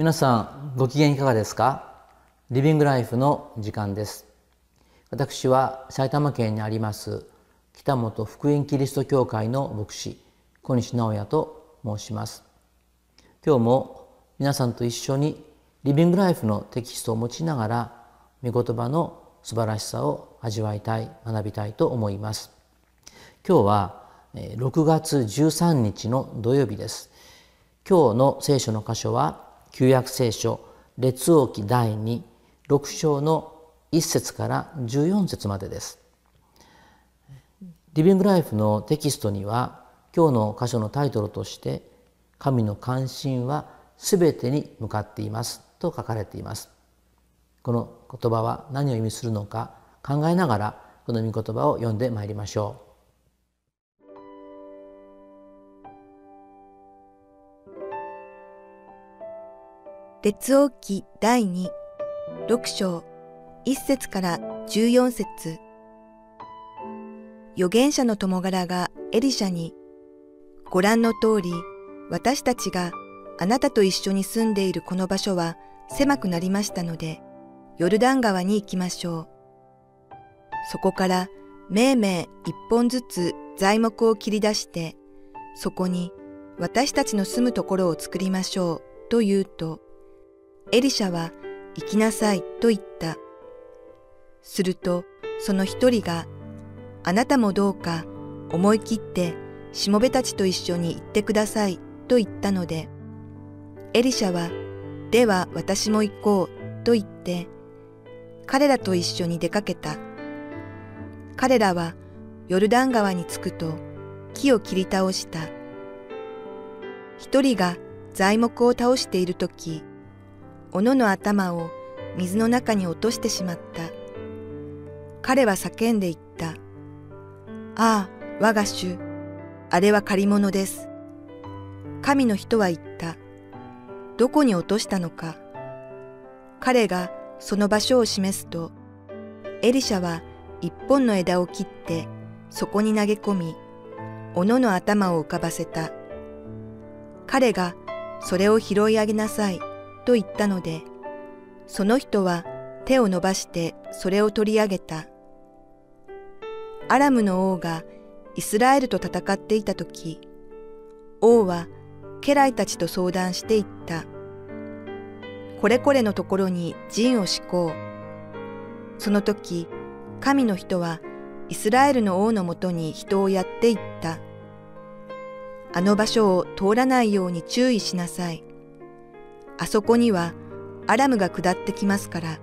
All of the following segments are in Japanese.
皆さんご機嫌いかがですか？リビングライフの時間です。私は埼玉県にあります北本福音キリスト教会の牧師小西直也と申します。今日も皆さんと一緒にリビングライフのテキストを持ちながら御言葉の素晴らしさを味わいたい学びたいと思います。今日は6月13日の土曜日です。今日の聖書の箇所は旧約聖書列王記第26章の1節から14節までです。リビングライフのテキストには今日の箇所のタイトルとして「神の関心はすべてに向かっています」と書かれています。この言葉は何を意味するのか考えながらこの御言葉を読んでまいりましょう。列王記第2、6章、1節から14節預言者の友柄がエリシャに、ご覧の通り、私たちがあなたと一緒に住んでいるこの場所は狭くなりましたので、ヨルダン川に行きましょう。そこからめいめい一本ずつ材木を切り出して、そこに私たちの住むところを作りましょうと言うと、エリシャは行きなさいと言った。するとその一人があなたもどうか思い切ってしもべたちと一緒に行ってくださいと言ったので、エリシャはでは私も行こうと言って彼らと一緒に出かけた。彼らはヨルダン川に着くと木を切り倒した。一人が材木を倒しているとき、斧の頭を水の中に落としてしまった。彼は叫んで言った。ああ、我が主、あれは借り物です。神の人は言った。どこに落としたのか。彼がその場所を示すと、エリシャは一本の枝を切ってそこに投げ込み、斧の頭を浮かばせた。彼がそれを拾い上げなさいと言ったので、その人は手を伸ばしてそれを取り上げた。アラムの王がイスラエルと戦っていた時、王は家来たちと相談していった。これこれのところに陣を敷こう。その時、神の人はイスラエルの王のもとに人をやっていった。あの場所を通らないように注意しなさい。あそこにはアラムが下ってきますから。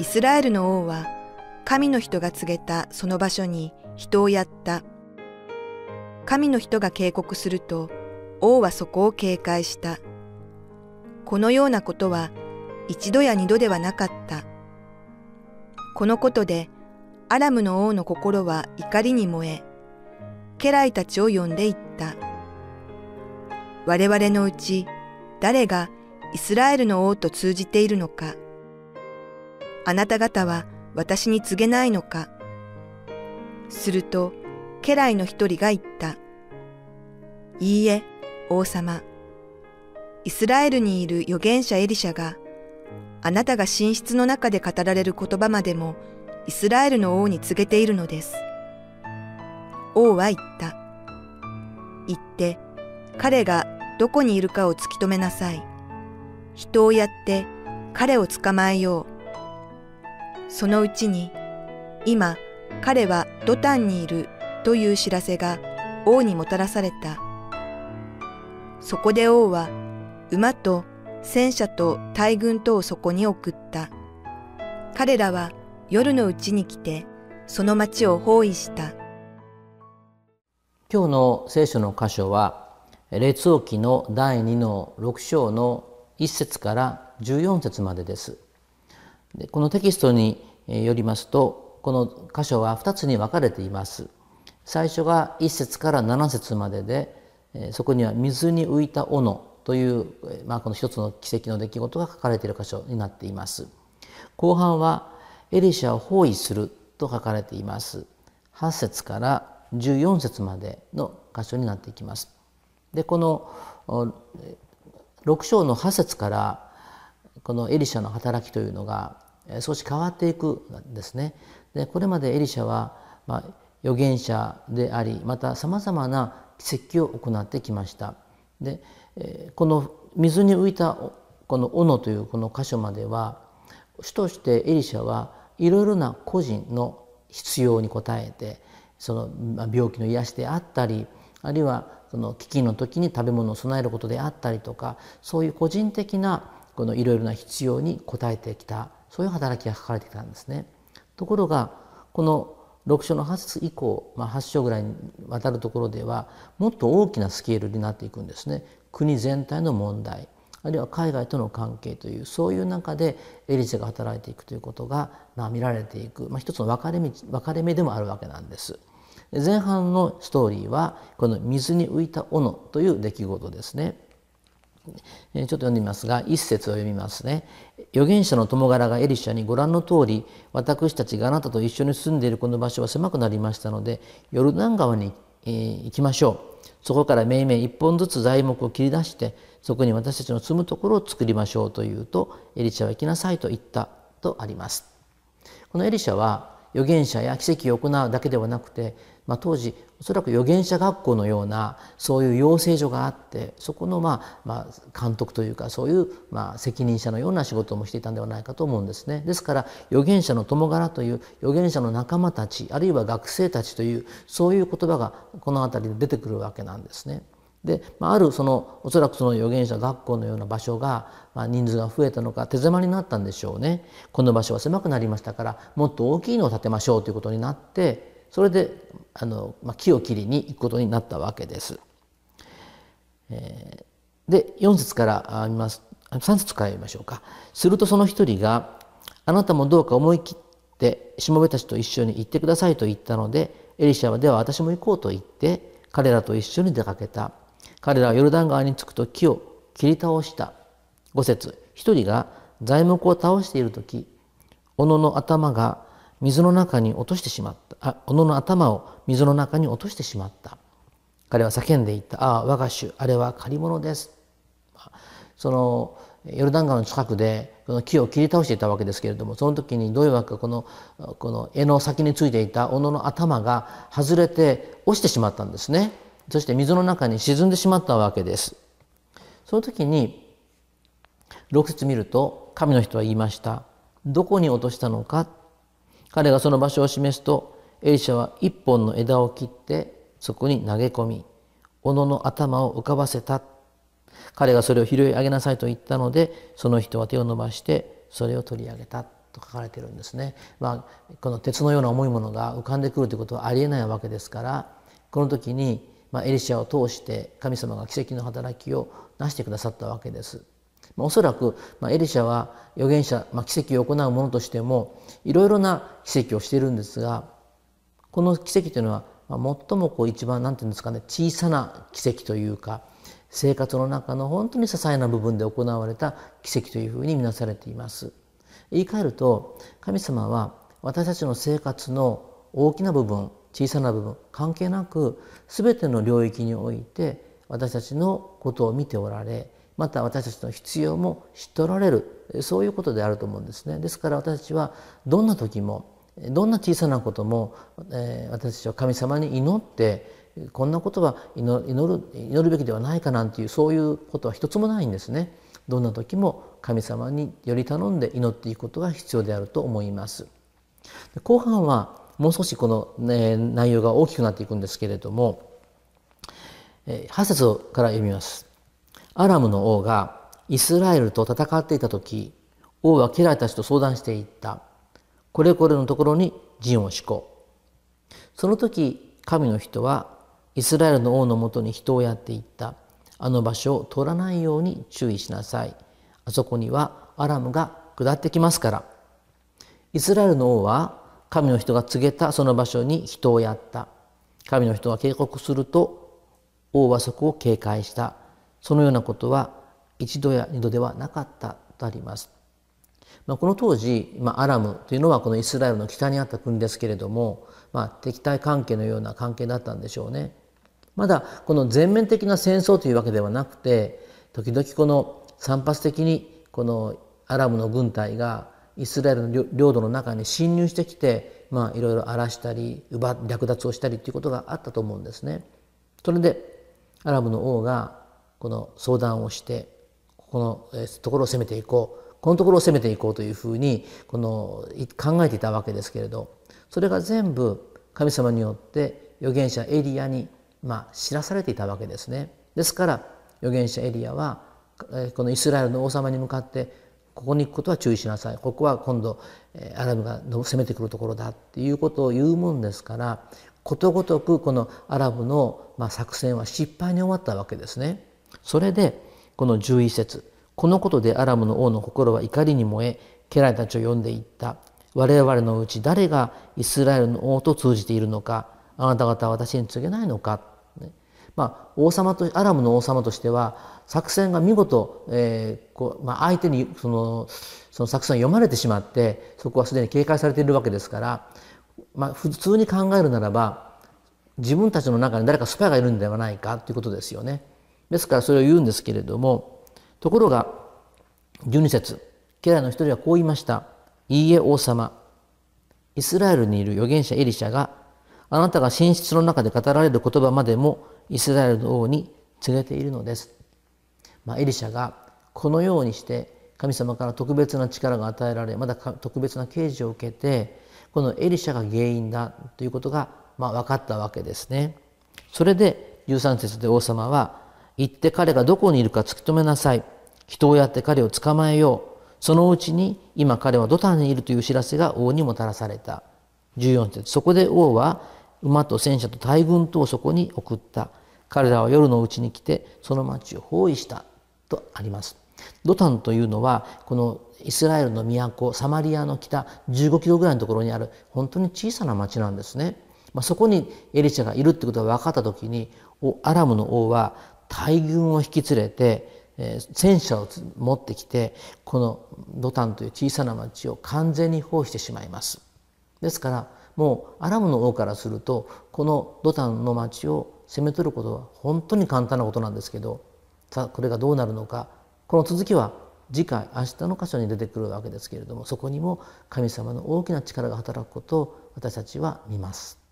イスラエルの王は神の人が告げたその場所に人をやった。神の人が警告すると王はそこを警戒した。このようなことは一度や二度ではなかった。このことでアラムの王の心は怒りに燃え、家来たちを呼んでいった。我々のうち誰がイスラエルの王と通じているのか。あなた方は私に告げないのか。すると、家来の一人が言った。いいえ、王様。イスラエルにいる預言者エリシャが、あなたが寝室の中で語られる言葉までもイスラエルの王に告げているのです。王は言った。言って、彼がどこにいるかを突き止めなさい。人をやって彼を捕まえよう。そのうちに、今彼はドタンにいるという知らせが王にもたらされた。そこで王は馬と戦車と大軍とをそこに送った。彼らは夜のうちに来てその町を包囲した。今日の聖書の箇所は列王記の第2の6章の1節から14節までです。でこのテキストによりますとこの箇所は2つに分かれています。最初が1節から7節まででそこには水に浮いた斧という、まあ、この一つの奇跡の出来事が書かれている箇所になっています。後半はエリシャを包囲すると書かれています。8節から14節までの箇所になっていきます。でこの6章の8節からこのエリシャの働きというのが少し変わっていくんですね。でこれまでエリシャは、まあ、預言者でありまたさまざまな奇跡を行ってきました。でこの水に浮いたこの斧というこの箇所までは主としてエリシャはいろいろな個人の必要に応えてその病気の癒しであったりあるいはその危機の時に食べ物を備えることであったりとかそういう個人的なこのいろいろな必要に応えてきたそういう働きが書かれてきたんですね。ところがこの6章の8節以降、まあ、8章ぐらいにわたるところではもっと大きなスケールになっていくんですね。国全体の問題あるいは海外との関係というそういう中でエリシャが働いていくということが、まあ、見られていく、まあ、一つの分かれ道分かれ目でもあるわけなんです。前半のストーリーはこの水に浮いた斧という出来事ですね。ちょっと読んでみますが一節を読みますね。預言者の友柄がエリシャにご覧の通り私たちがあなたと一緒に住んでいるこの場所は狭くなりましたのでヨルダン川に、えー、行きましょう。そこからめいめい一本ずつ材木を切り出してそこに私たちの住むところを作りましょうというとエリシャは行きなさいと言ったとあります。このエリシャは預言者や奇跡を行うだけではなくてまあ、当時おそらく預言者学校のようなそういう養成所があってそこのまあまあ監督というかそういうまあ責任者のような仕事もしていたんではないかと思うんですね。ですから預言者の友柄という預言者の仲間たちあるいは学生たちというそういう言葉がこの辺りで出てくるわけなんですね。で、まあ、あるそのおそらくその預言者学校のような場所が、まあ、人数が増えたのか手狭になったんでしょうねこの場所は狭くなりましたからもっと大きいのを建てましょうということになってそれであの、まあ、木を切りに行くことになったわけです。えー、で4節から見ます3節から読みましょうか。するとその一人が「あなたもどうか思い切ってしもべたちと一緒に行ってください」と言ったのでエリシャは「では私も行こう」と言って彼らと一緒に出かけた。彼らはヨルダン川に着くと木を切り倒した。5節一人が材木を倒している時斧の頭が水の中に落としてしまった。あ斧の頭を水の中に落としてしまった。彼は叫んでいった「ああ我が主あれは借り物です」そのヨルダン川の近くでこの木を切り倒していたわけですけれどもその時にどういうわけかこのこの柄の先についていた斧の頭が外れて落ちてしまったんですね。そして水の中に沈んでしまったわけです。その時に6節見ると神の人は言いました。どこに落としたのか彼がその場所を示すとエリシャは一本の枝を切ってそこに投げ込み斧の頭を浮かばせた彼がそれを拾い上げなさいと言ったのでその人は手を伸ばしてそれを取り上げたと書かれているんですね。まあ、この鉄のような重いものが浮かんでくるということはありえないわけですからこの時に、まあ、エリシャを通して神様が奇跡の働きをなしてくださったわけです。まおそらく、まあ、エリシャは預言者、まあ、奇跡を行うものとしてもいろいろな奇跡をしているんですがこの奇跡というのは、まあ、最もこう一番何て言うんですかね小さな奇跡というか生活の中の本当に些細な部分で行われた奇跡というふうに見なされています。言い換えると神様は私たちの生活の大きな部分小さな部分関係なく全ての領域において私たちのことを見ておられまた私たちの必要も知っておられるそういうことであると思うんですね。ですから私たちはどんな時もどんな小さなことも、え、私たちは神様に祈ってこんなことは祈る祈るべきではないかなんていうそういうことは一つもないんですね。どんな時も神様により頼んで祈っていくことが必要であると思います。後半はもう少しこの、ね、内容が大きくなっていくんですけれども8節から読みます。アラムの王がイスラエルと戦っていた時王は家来たちと相談していった。これこれのところに陣を敷こう。その時神の人はイスラエルの王のもとに人をやっていった。あの場所を通らないように注意しなさい。あそこにはアラムが下ってきますから。イスラエルの王は神の人が告げたその場所に人をやった。神の人が警告すると王はそこを警戒した。そのようなことは一度や二度ではなかったとあります。まあ、この当時、まあ、アラムというのはこのイスラエルの北にあった国ですけれども、まあ、敵対関係のような関係だったんでしょうね。まだこの全面的な戦争というわけではなくて時々この散発的にこのアラムの軍隊がイスラエルの領土の中に侵入してきて、まあ、いろいろ荒らしたり奪略奪をしたりということがあったと思うんですね。それでアラブの王がこの相談をしてここのところを攻めていこうこのところを攻めていこうというふうにこの考えていたわけですけれどそれが全部神様によって預言者エリアにまあ知らされていたわけですね。ですから預言者エリアはこのイスラエルの王様に向かってここに行くことは注意しなさいここは今度アラブが攻めてくるところだっていうことを言うもんですからことごとくこのアラブのま作戦は失敗に終わったわけですね。それでこの11節このことでアラムの王の心は怒りに燃え家来たちを呼んでいった。我々のうち誰がイスラエルの王と通じているのかあなた方は私に告げないのか。まあ、王様とアラムの王様としては作戦が見事、えーこうまあ、相手にそのその作戦を読まれてしまってそこはすでに警戒されているわけですから、まあ、普通に考えるならば自分たちの中に誰かスパイがいるんではないかということですよね。ですからそれを言うんですけれどもところが12節家来の一人はこう言いました「いいえ王様イスラエルにいる預言者エリシャがあなたが寝室の中で語られる言葉までもイスラエルの王に告げているのです。まあ、エリシャがこのようにして神様から特別な力が与えられまだ特別な啓示を受けてこのエリシャが原因だということがまあ分かったわけですね。それで13節で王様は「行って彼がどこにいるか突き止めなさい」「人をやって彼を捕まえよう」そのうちに今彼はドタンにいるという知らせが王にもたらされた。14節。そこで王は馬と戦車と大軍とをそこに送った。彼らは夜のうちに来てその町を包囲した。とあります。ドタンというのはこのイスラエルの都サマリアの北15キロぐらいのところにある本当に小さな町なんですね、まあ、そこにエリシャがいるってことが分かった時にアラムの王は大軍を引き連れて戦車を持ってきてこのドタンという小さな町を完全に包囲してしまいますですからもうアラムの王からするとこのドタンの町を攻め取ることは本当に簡単なことなんですけどさあこれがどうなるのかこの続きは次回明日の箇所に出てくるわけですけれどもそこにも神様の大きな力が働くことを私たちは見ます。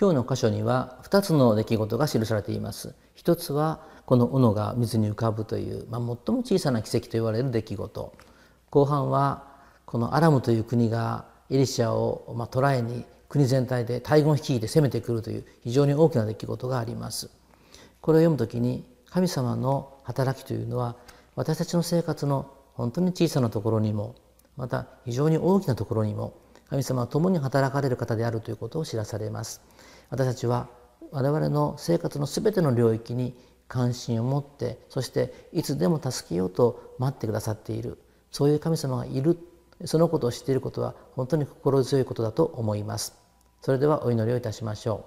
今日の箇所には2つの出来事が記されています。一つはこの斧が水に浮かぶという、まあ、最も小さな奇跡と言われる出来事後半はこのアラムという国がエリシャをまあ捕らえに国全体で大軍率いて攻めてくるという非常に大きな出来事があります。これを読むときに神様の働きというのは私たちの生活の本当に小さなところにもまた非常に大きなところにも神様は共に働かれる方であるということを知らされます。私たちは我々の生活の全ての領域に関心を持ってそしていつでも助けようと待ってくださっている。そういう神様がいる。そのことを知っていることは本当に心強いことだと思います。それではお祈りをいたしましょ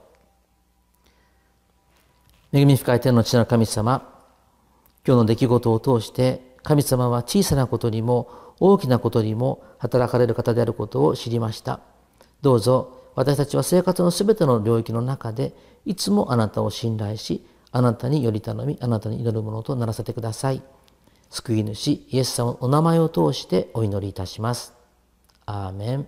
う。恵み深い天の父の神様今日の出来事を通して神様は小さなことにも大きなことにも働かれる方であることを知りました。どうぞ私たちは生活のすべての領域の中でいつもあなたを信頼しあなたにより頼みあなたに祈るものとならせてください。救い主イエス様のお名前を通してお祈りいたします。アーメン。